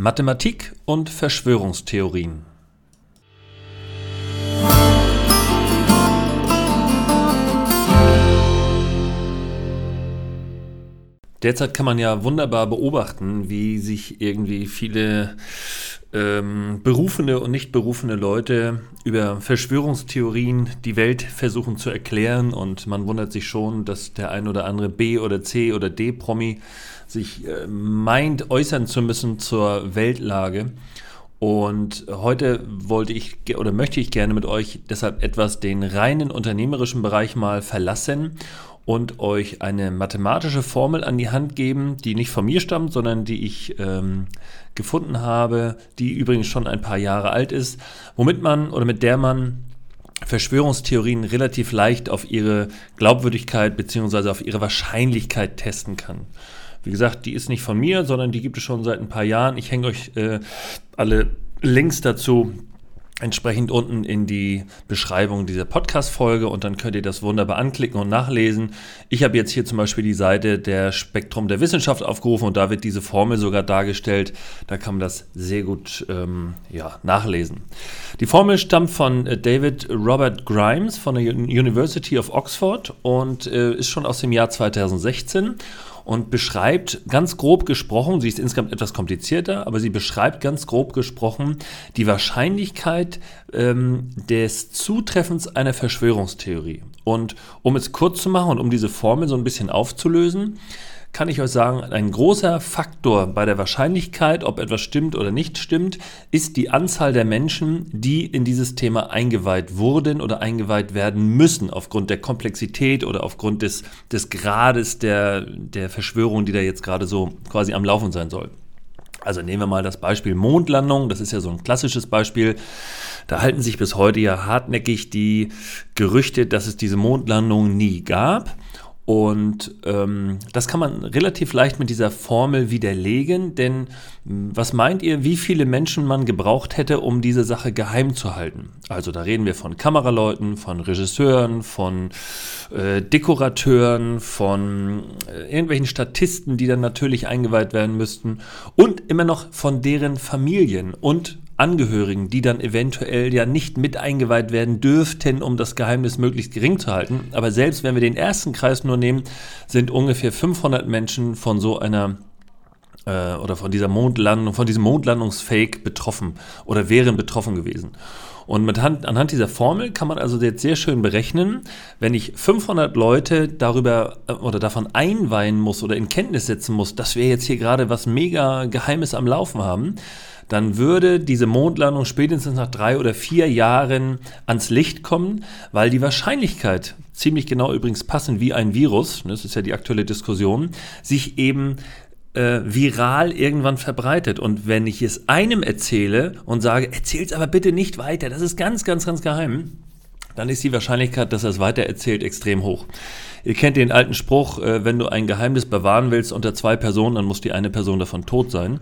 Mathematik und Verschwörungstheorien. Derzeit kann man ja wunderbar beobachten, wie sich irgendwie viele ähm, berufene und nicht berufene Leute über Verschwörungstheorien die Welt versuchen zu erklären und man wundert sich schon, dass der ein oder andere B oder C oder D Promi sich äh, meint äußern zu müssen zur Weltlage. Und heute wollte ich oder möchte ich gerne mit euch deshalb etwas den reinen unternehmerischen Bereich mal verlassen und euch eine mathematische Formel an die Hand geben, die nicht von mir stammt, sondern die ich ähm, gefunden habe, die übrigens schon ein paar Jahre alt ist, womit man oder mit der man Verschwörungstheorien relativ leicht auf ihre Glaubwürdigkeit bzw. auf ihre Wahrscheinlichkeit testen kann. Wie gesagt, die ist nicht von mir, sondern die gibt es schon seit ein paar Jahren. Ich hänge euch äh, alle Links dazu entsprechend unten in die Beschreibung dieser Podcast-Folge und dann könnt ihr das wunderbar anklicken und nachlesen. Ich habe jetzt hier zum Beispiel die Seite der Spektrum der Wissenschaft aufgerufen und da wird diese Formel sogar dargestellt. Da kann man das sehr gut ähm, ja, nachlesen. Die Formel stammt von äh, David Robert Grimes von der University of Oxford und äh, ist schon aus dem Jahr 2016 und beschreibt ganz grob gesprochen, sie ist insgesamt etwas komplizierter, aber sie beschreibt ganz grob gesprochen die Wahrscheinlichkeit ähm, des Zutreffens einer Verschwörungstheorie. Und um es kurz zu machen und um diese Formel so ein bisschen aufzulösen, kann ich euch sagen, ein großer Faktor bei der Wahrscheinlichkeit, ob etwas stimmt oder nicht stimmt, ist die Anzahl der Menschen, die in dieses Thema eingeweiht wurden oder eingeweiht werden müssen, aufgrund der Komplexität oder aufgrund des, des Grades der, der Verschwörung, die da jetzt gerade so quasi am Laufen sein soll. Also nehmen wir mal das Beispiel Mondlandung, das ist ja so ein klassisches Beispiel. Da halten sich bis heute ja hartnäckig die Gerüchte, dass es diese Mondlandung nie gab. Und ähm, das kann man relativ leicht mit dieser Formel widerlegen, denn hm, was meint ihr, wie viele Menschen man gebraucht hätte, um diese Sache geheim zu halten? Also da reden wir von Kameraleuten, von Regisseuren, von äh, Dekorateuren, von äh, irgendwelchen Statisten, die dann natürlich eingeweiht werden müssten und immer noch von deren Familien und Angehörigen, die dann eventuell ja nicht mit eingeweiht werden dürften, um das Geheimnis möglichst gering zu halten. Aber selbst wenn wir den ersten Kreis nur nehmen, sind ungefähr 500 Menschen von so einer äh, oder von dieser Mondlandung, von diesem Mondlandungsfake betroffen oder wären betroffen gewesen. Und mit Hand, anhand dieser Formel kann man also jetzt sehr schön berechnen, wenn ich 500 Leute darüber äh, oder davon einweihen muss oder in Kenntnis setzen muss, dass wir jetzt hier gerade was mega Geheimes am Laufen haben, dann würde diese Mondlandung spätestens nach drei oder vier Jahren ans Licht kommen, weil die Wahrscheinlichkeit, ziemlich genau übrigens passend wie ein Virus, das ist ja die aktuelle Diskussion, sich eben äh, viral irgendwann verbreitet. Und wenn ich es einem erzähle und sage, erzähl's aber bitte nicht weiter, das ist ganz, ganz, ganz geheim, dann ist die Wahrscheinlichkeit, dass er es weiter erzählt, extrem hoch. Ihr kennt den alten Spruch, äh, wenn du ein Geheimnis bewahren willst unter zwei Personen, dann muss die eine Person davon tot sein.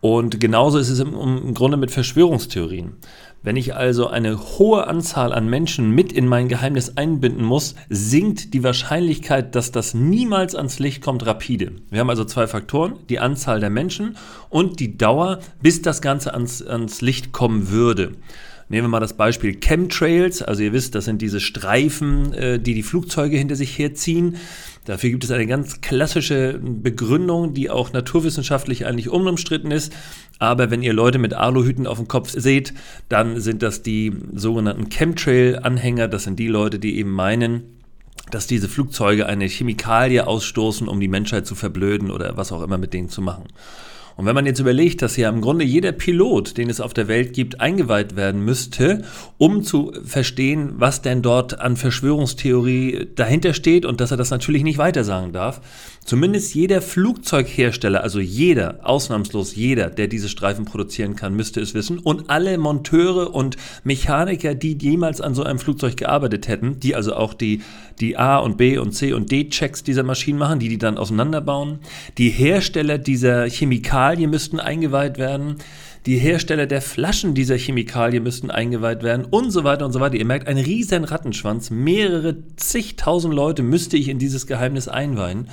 Und genauso ist es im, Grunde mit Verschwörungstheorien. Wenn ich also eine hohe Anzahl an Menschen mit in mein Geheimnis einbinden muss, sinkt die Wahrscheinlichkeit, dass das niemals ans Licht kommt, rapide. Wir haben also zwei Faktoren, die Anzahl der Menschen und die Dauer, bis das Ganze ans, ans Licht kommen würde. Nehmen wir mal das Beispiel Chemtrails. Also ihr wisst, das sind diese Streifen, äh, die die Flugzeuge hinter sich herziehen. Dafür gibt es eine ganz klassische Begründung, die auch naturwissenschaftlich eigentlich unumstritten ist. Aber wenn ihr Leute mit Aluhüten auf dem Kopf seht, dann sind das die sogenannten Chemtrail-Anhänger. Das sind die Leute, die eben meinen, dass diese Flugzeuge eine Chemikalie ausstoßen, um die Menschheit zu verblöden oder was auch immer mit denen zu machen. Und wenn man jetzt überlegt, dass ja im Grunde jeder Pilot, den es auf der Welt gibt, eingeweiht werden müsste, um zu verstehen, was denn dort an Verschwörungstheorie dahinter steht und dass er das natürlich nicht weitersagen darf, zumindest jeder Flugzeughersteller, also jeder, ausnahmslos jeder, der diese Streifen produzieren kann, müsste es wissen. Und alle Monteure und Mechaniker, die jemals an so einem Flugzeug gearbeitet hätten, die also auch die, die A und B und C und D Checks dieser Maschinen machen, die die dann auseinanderbauen, die Hersteller dieser Chemikalien, Chemikalien müssten eingeweiht werden. Die Hersteller der Flaschen dieser Chemikalien müssten eingeweiht werden und so weiter und so weiter. Ihr merkt, ein riesen Rattenschwanz. Mehrere zigtausend Leute müsste ich in dieses Geheimnis einweihen.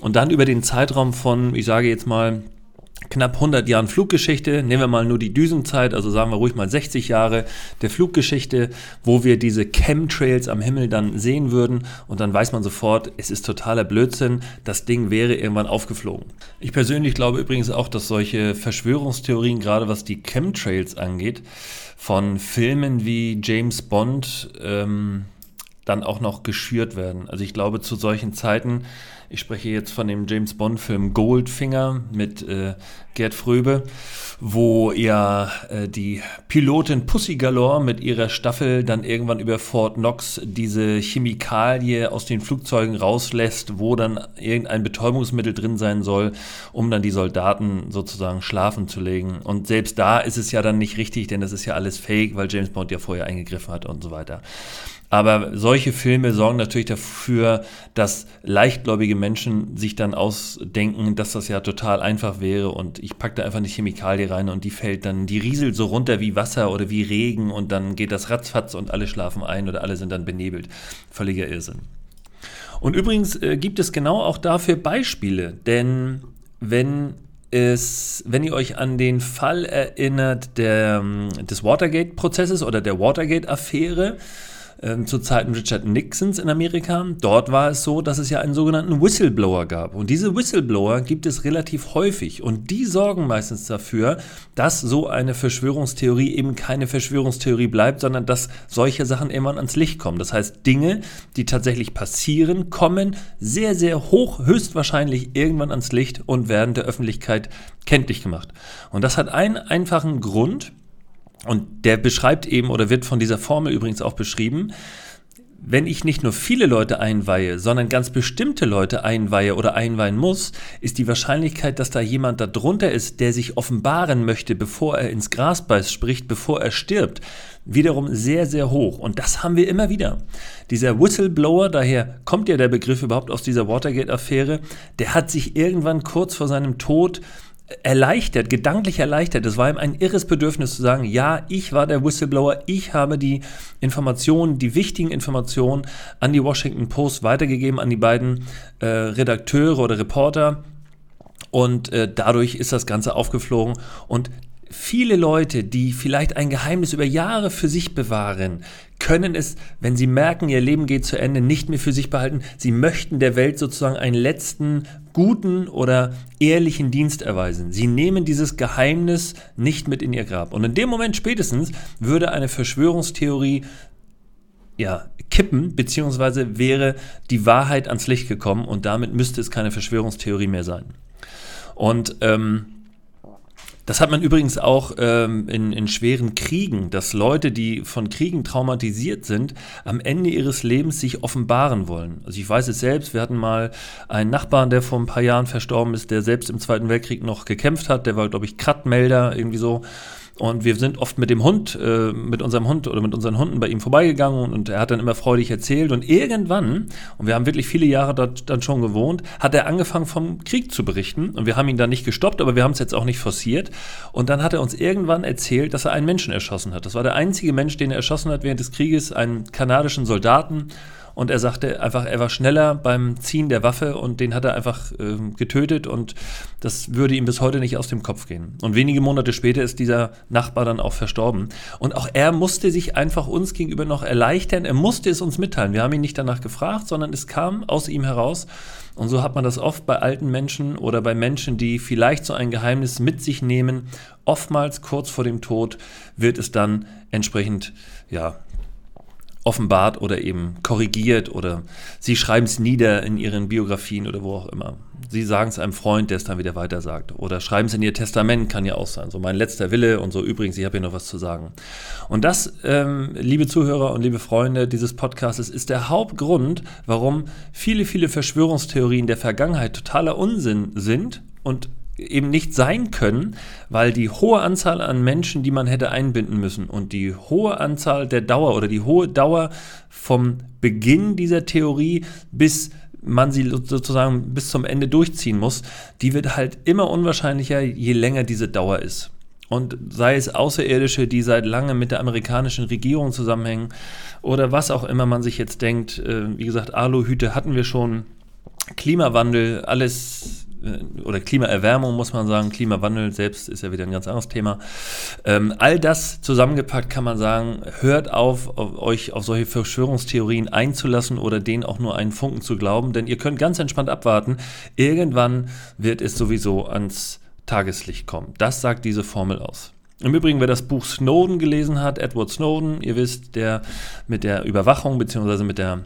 Und dann über den Zeitraum von, ich sage jetzt mal, knapp 100 Jahren Fluggeschichte, nehmen wir mal nur die Düsenzeit, also sagen wir ruhig mal 60 Jahre der Fluggeschichte, wo wir diese Chemtrails am Himmel dann sehen würden. Und dann weiß man sofort, es ist totaler Blödsinn, das Ding wäre irgendwann aufgeflogen. Ich persönlich glaube übrigens auch, dass solche Verschwörungstheorien, gerade was die Chemtrails angeht, von Filmen wie James Bond ähm, dann auch noch geschürt werden. Also ich glaube, zu solchen Zeiten ich spreche jetzt von dem James Bond-Film Goldfinger mit äh, Gerd Fröbe, wo ja äh, die Pilotin Pussy Galore mit ihrer Staffel dann irgendwann über Fort Knox diese Chemikalie aus den Flugzeugen rauslässt, wo dann irgendein Betäubungsmittel drin sein soll, um dann die Soldaten sozusagen schlafen zu legen. Und selbst da ist es ja dann nicht richtig, denn das ist ja alles fake, weil James Bond ja vorher eingegriffen hat und so weiter. Aber solche Filme sorgen natürlich dafür, dass leichtgläubige Menschen sich dann ausdenken, dass das ja total einfach wäre und ich packe da einfach eine Chemikalie rein und die fällt dann, die rieselt so runter wie Wasser oder wie Regen und dann geht das ratzfatz und alle schlafen ein oder alle sind dann benebelt. Völliger Irrsinn. Und übrigens äh, gibt es genau auch dafür Beispiele, denn wenn es, wenn ihr euch an den Fall erinnert der, des Watergate-Prozesses oder der Watergate-Affäre, ähm, zu Zeiten Richard Nixons in Amerika. Dort war es so, dass es ja einen sogenannten Whistleblower gab. Und diese Whistleblower gibt es relativ häufig. Und die sorgen meistens dafür, dass so eine Verschwörungstheorie eben keine Verschwörungstheorie bleibt, sondern dass solche Sachen irgendwann ans Licht kommen. Das heißt, Dinge, die tatsächlich passieren, kommen sehr, sehr hoch, höchstwahrscheinlich irgendwann ans Licht und werden der Öffentlichkeit kenntlich gemacht. Und das hat einen einfachen Grund, und der beschreibt eben oder wird von dieser Formel übrigens auch beschrieben, wenn ich nicht nur viele Leute einweihe, sondern ganz bestimmte Leute einweihe oder einweihen muss, ist die Wahrscheinlichkeit, dass da jemand darunter ist, der sich offenbaren möchte, bevor er ins Gras beißt, spricht, bevor er stirbt, wiederum sehr, sehr hoch. Und das haben wir immer wieder. Dieser Whistleblower, daher kommt ja der Begriff überhaupt aus dieser Watergate-Affäre, der hat sich irgendwann kurz vor seinem Tod erleichtert, gedanklich erleichtert. Es war ihm ein irres Bedürfnis zu sagen, ja, ich war der Whistleblower, ich habe die Informationen, die wichtigen Informationen an die Washington Post weitergegeben, an die beiden äh, Redakteure oder Reporter. Und äh, dadurch ist das Ganze aufgeflogen. Und viele Leute, die vielleicht ein Geheimnis über Jahre für sich bewahren, können es, wenn sie merken, ihr Leben geht zu Ende, nicht mehr für sich behalten. Sie möchten der Welt sozusagen einen letzten guten oder ehrlichen Dienst erweisen. Sie nehmen dieses Geheimnis nicht mit in ihr Grab. Und in dem Moment spätestens würde eine Verschwörungstheorie ja, kippen, beziehungsweise wäre die Wahrheit ans Licht gekommen und damit müsste es keine Verschwörungstheorie mehr sein. Und ähm, das hat man übrigens auch ähm, in, in schweren Kriegen, dass Leute, die von Kriegen traumatisiert sind, am Ende ihres Lebens sich offenbaren wollen. Also ich weiß es selbst, wir hatten mal einen Nachbarn, der vor ein paar Jahren verstorben ist, der selbst im Zweiten Weltkrieg noch gekämpft hat, der war, glaube ich, Krattmelder, irgendwie so. Und wir sind oft mit dem Hund, äh, mit unserem Hund oder mit unseren Hunden bei ihm vorbeigegangen und er hat dann immer freudig erzählt. Und irgendwann, und wir haben wirklich viele Jahre dort dann schon gewohnt, hat er angefangen vom Krieg zu berichten. Und wir haben ihn dann nicht gestoppt, aber wir haben es jetzt auch nicht forciert. Und dann hat er uns irgendwann erzählt, dass er einen Menschen erschossen hat. Das war der einzige Mensch, den er erschossen hat während des Krieges, einen kanadischen Soldaten und er sagte einfach, er war schneller beim Ziehen der Waffe und den hat er einfach äh, getötet und das würde ihm bis heute nicht aus dem Kopf gehen. Und wenige Monate später ist dieser Nachbar dann auch verstorben. Und auch er musste sich einfach uns gegenüber noch erleichtern, er musste es uns mitteilen. Wir haben ihn nicht danach gefragt, sondern es kam aus ihm heraus. Und so hat man das oft bei alten Menschen oder bei Menschen, die vielleicht so ein Geheimnis mit sich nehmen. Oftmals kurz vor dem Tod wird es dann entsprechend ja, offenbart oder eben korrigiert oder sie schreiben es nieder in ihren Biografien oder wo auch immer. Sie sagen es einem Freund, der es dann wieder weiter sagt. Oder schreiben es in ihr Testament, kann ja auch sein. So mein letzter Wille und so übrigens, ich habe hier noch was zu sagen. Und das, ähm, liebe Zuhörer und liebe Freunde dieses Podcasts, ist der Hauptgrund, warum viele, viele Verschwörungstheorien der Vergangenheit totaler Unsinn sind und eben nicht sein können, weil die hohe Anzahl an Menschen, die man hätte einbinden müssen und die hohe Anzahl der Dauer oder die hohe Dauer vom Beginn dieser Theorie bis man sie sozusagen bis zum Ende durchziehen muss, die wird halt immer unwahrscheinlicher, je länger diese Dauer ist. Und sei es Außerirdische, die seit langem mit der amerikanischen Regierung zusammenhängen oder was auch immer man sich jetzt denkt, äh, wie gesagt, Aluhüte hatten wir schon, Klimawandel, alles oder Klimaerwärmung muss man sagen, Klimawandel selbst ist ja wieder ein ganz anderes Thema. Ähm, all das zusammengepackt kann man sagen, hört auf, auf, euch auf solche Verschwörungstheorien einzulassen oder denen auch nur einen Funken zu glauben, denn ihr könnt ganz entspannt abwarten. Irgendwann wird es sowieso ans Tageslicht kommen. Das sagt diese Formel aus. Im Übrigen, wer das Buch Snowden gelesen hat, Edward Snowden, ihr wisst, der mit der Überwachung bzw. mit der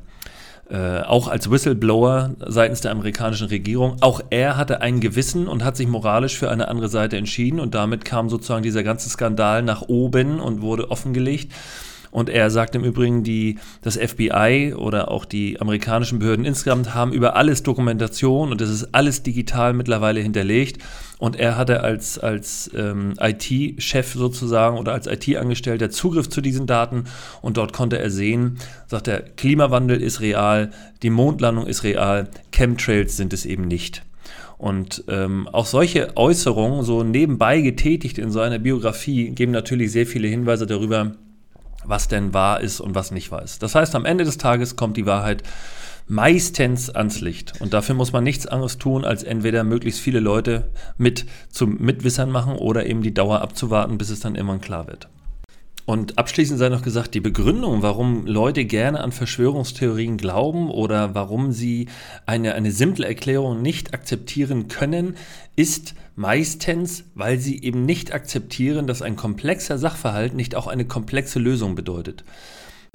äh, auch als Whistleblower seitens der amerikanischen Regierung. Auch er hatte ein Gewissen und hat sich moralisch für eine andere Seite entschieden und damit kam sozusagen dieser ganze Skandal nach oben und wurde offengelegt. Und er sagt im Übrigen, die, das FBI oder auch die amerikanischen Behörden insgesamt haben über alles Dokumentation und es ist alles digital mittlerweile hinterlegt. Und er hatte als, als ähm, IT-Chef sozusagen oder als IT-Angestellter Zugriff zu diesen Daten und dort konnte er sehen, sagt er, Klimawandel ist real, die Mondlandung ist real, Chemtrails sind es eben nicht. Und ähm, auch solche Äußerungen, so nebenbei getätigt in so einer Biografie, geben natürlich sehr viele Hinweise darüber, was denn wahr ist und was nicht wahr ist. Das heißt, am Ende des Tages kommt die Wahrheit meistens ans Licht. Und dafür muss man nichts anderes tun, als entweder möglichst viele Leute mit zum Mitwissern machen oder eben die Dauer abzuwarten, bis es dann irgendwann klar wird. Und abschließend sei noch gesagt, die Begründung, warum Leute gerne an Verschwörungstheorien glauben oder warum sie eine, eine simple Erklärung nicht akzeptieren können, ist meistens, weil sie eben nicht akzeptieren, dass ein komplexer Sachverhalt nicht auch eine komplexe Lösung bedeutet.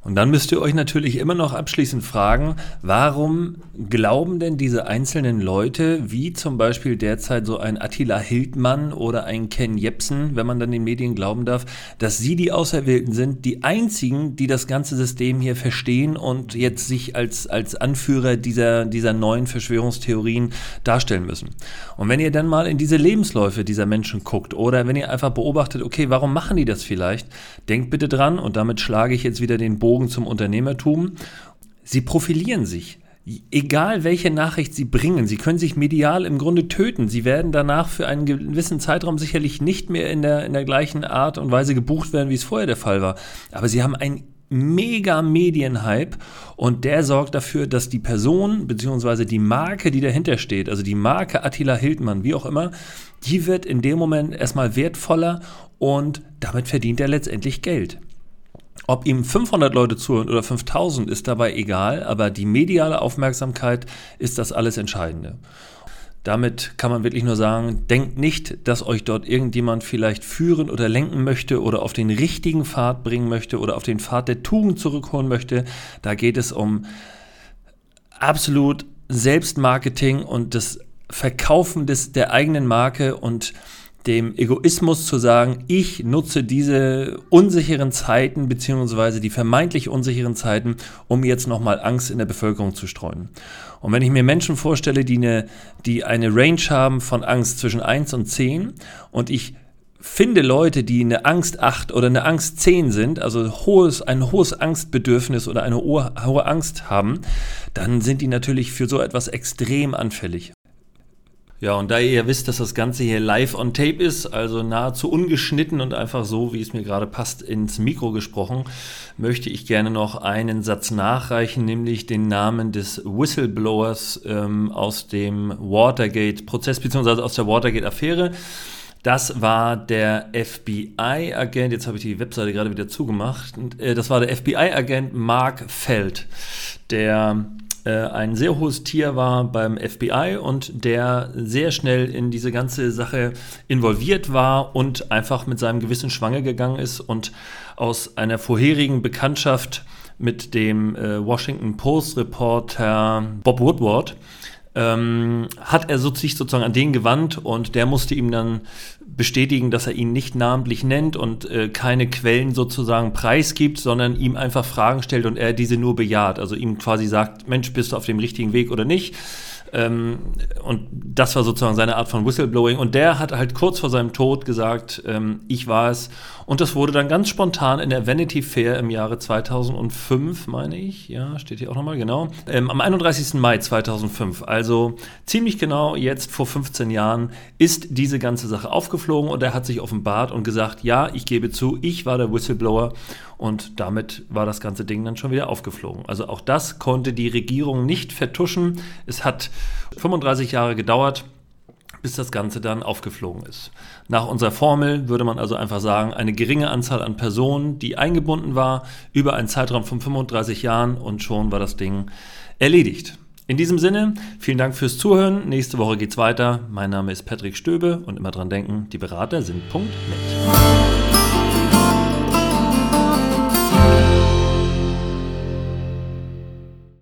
Und dann müsst ihr euch natürlich immer noch abschließend fragen, warum glauben denn diese einzelnen Leute, wie zum Beispiel derzeit so ein Attila Hildmann oder ein Ken Jepsen, wenn man dann den Medien glauben darf, dass sie die Auserwählten sind, die einzigen, die das ganze System hier verstehen und jetzt sich als, als Anführer dieser, dieser neuen Verschwörungstheorien darstellen müssen. Und wenn ihr dann mal in diese Lebensläufe dieser Menschen guckt oder wenn ihr einfach beobachtet, okay, warum machen die das vielleicht, denkt bitte dran und damit schlage ich jetzt wieder den Bogen Bogen zum Unternehmertum. Sie profilieren sich. Egal welche Nachricht sie bringen, sie können sich medial im Grunde töten. Sie werden danach für einen gewissen Zeitraum sicherlich nicht mehr in der, in der gleichen Art und Weise gebucht werden, wie es vorher der Fall war. Aber sie haben einen mega Medienhype und der sorgt dafür, dass die Person bzw. die Marke, die dahinter steht, also die Marke Attila Hildmann, wie auch immer, die wird in dem Moment erstmal wertvoller und damit verdient er letztendlich Geld. Ob ihm 500 Leute zuhören oder 5000 ist dabei egal, aber die mediale Aufmerksamkeit ist das alles Entscheidende. Damit kann man wirklich nur sagen, denkt nicht, dass euch dort irgendjemand vielleicht führen oder lenken möchte oder auf den richtigen Pfad bringen möchte oder auf den Pfad der Tugend zurückholen möchte. Da geht es um absolut Selbstmarketing und das Verkaufen des, der eigenen Marke und dem Egoismus zu sagen, ich nutze diese unsicheren Zeiten beziehungsweise die vermeintlich unsicheren Zeiten, um jetzt nochmal Angst in der Bevölkerung zu streuen. Und wenn ich mir Menschen vorstelle, die eine, die eine Range haben von Angst zwischen 1 und 10 und ich finde Leute, die eine Angst 8 oder eine Angst 10 sind, also hohes, ein hohes Angstbedürfnis oder eine hohe, hohe Angst haben, dann sind die natürlich für so etwas extrem anfällig. Ja, und da ihr ja wisst, dass das Ganze hier live on tape ist, also nahezu ungeschnitten und einfach so, wie es mir gerade passt, ins Mikro gesprochen, möchte ich gerne noch einen Satz nachreichen, nämlich den Namen des Whistleblowers ähm, aus dem Watergate-Prozess, beziehungsweise aus der Watergate-Affäre. Das war der FBI-Agent, jetzt habe ich die Webseite gerade wieder zugemacht, äh, das war der FBI-Agent Mark Feld, der ein sehr hohes Tier war beim FBI und der sehr schnell in diese ganze Sache involviert war und einfach mit seinem Gewissen schwanger gegangen ist und aus einer vorherigen Bekanntschaft mit dem äh, Washington Post-Reporter Bob Woodward ähm, hat er sich sozusagen an den gewandt und der musste ihm dann bestätigen, dass er ihn nicht namentlich nennt und äh, keine Quellen sozusagen preisgibt, sondern ihm einfach Fragen stellt und er diese nur bejaht. Also ihm quasi sagt, Mensch, bist du auf dem richtigen Weg oder nicht? Ähm, und das war sozusagen seine Art von Whistleblowing. Und der hat halt kurz vor seinem Tod gesagt, ähm, ich war es. Und das wurde dann ganz spontan in der Vanity Fair im Jahre 2005, meine ich. Ja, steht hier auch nochmal, genau. Ähm, am 31. Mai 2005, also ziemlich genau jetzt vor 15 Jahren, ist diese ganze Sache aufgeflogen und er hat sich offenbart und gesagt, ja, ich gebe zu, ich war der Whistleblower und damit war das ganze Ding dann schon wieder aufgeflogen. Also auch das konnte die Regierung nicht vertuschen. Es hat 35 Jahre gedauert. bis das Ganze dann aufgeflogen ist. Nach unserer Formel würde man also einfach sagen, eine geringe Anzahl an Personen, die eingebunden war, über einen Zeitraum von 35 Jahren und schon war das Ding erledigt. In diesem Sinne, vielen Dank fürs Zuhören. Nächste Woche geht's weiter. Mein Name ist Patrick Stöbe und immer dran denken, die Berater sind Punkt net.